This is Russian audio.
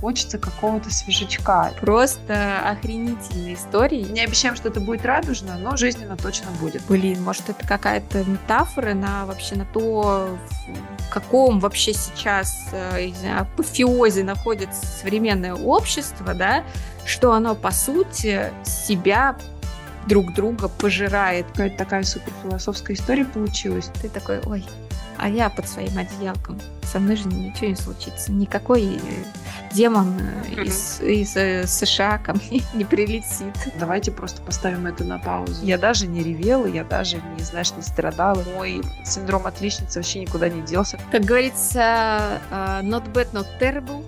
хочется какого-то свежачка. Просто охренительные истории. Не обещаем, что это будет радужно, но жизненно точно будет. Блин, может, это какая-то метафора на вообще на то, в каком вообще сейчас, э, знаю, апофеозе находится современное общество, да, что оно, по сути, себя друг друга пожирает. Какая-то такая супер философская история получилась. Ты такой, ой, а я под своим одеялком. Со мной же ничего не случится. Никакой э, демон mm-hmm. из, из э, США ко мне не прилетит. Давайте просто поставим это на паузу. Я даже не ревела, я даже, не знаешь, не страдала. Мой синдром отличницы вообще никуда не делся. Как говорится, uh, not bad, not terrible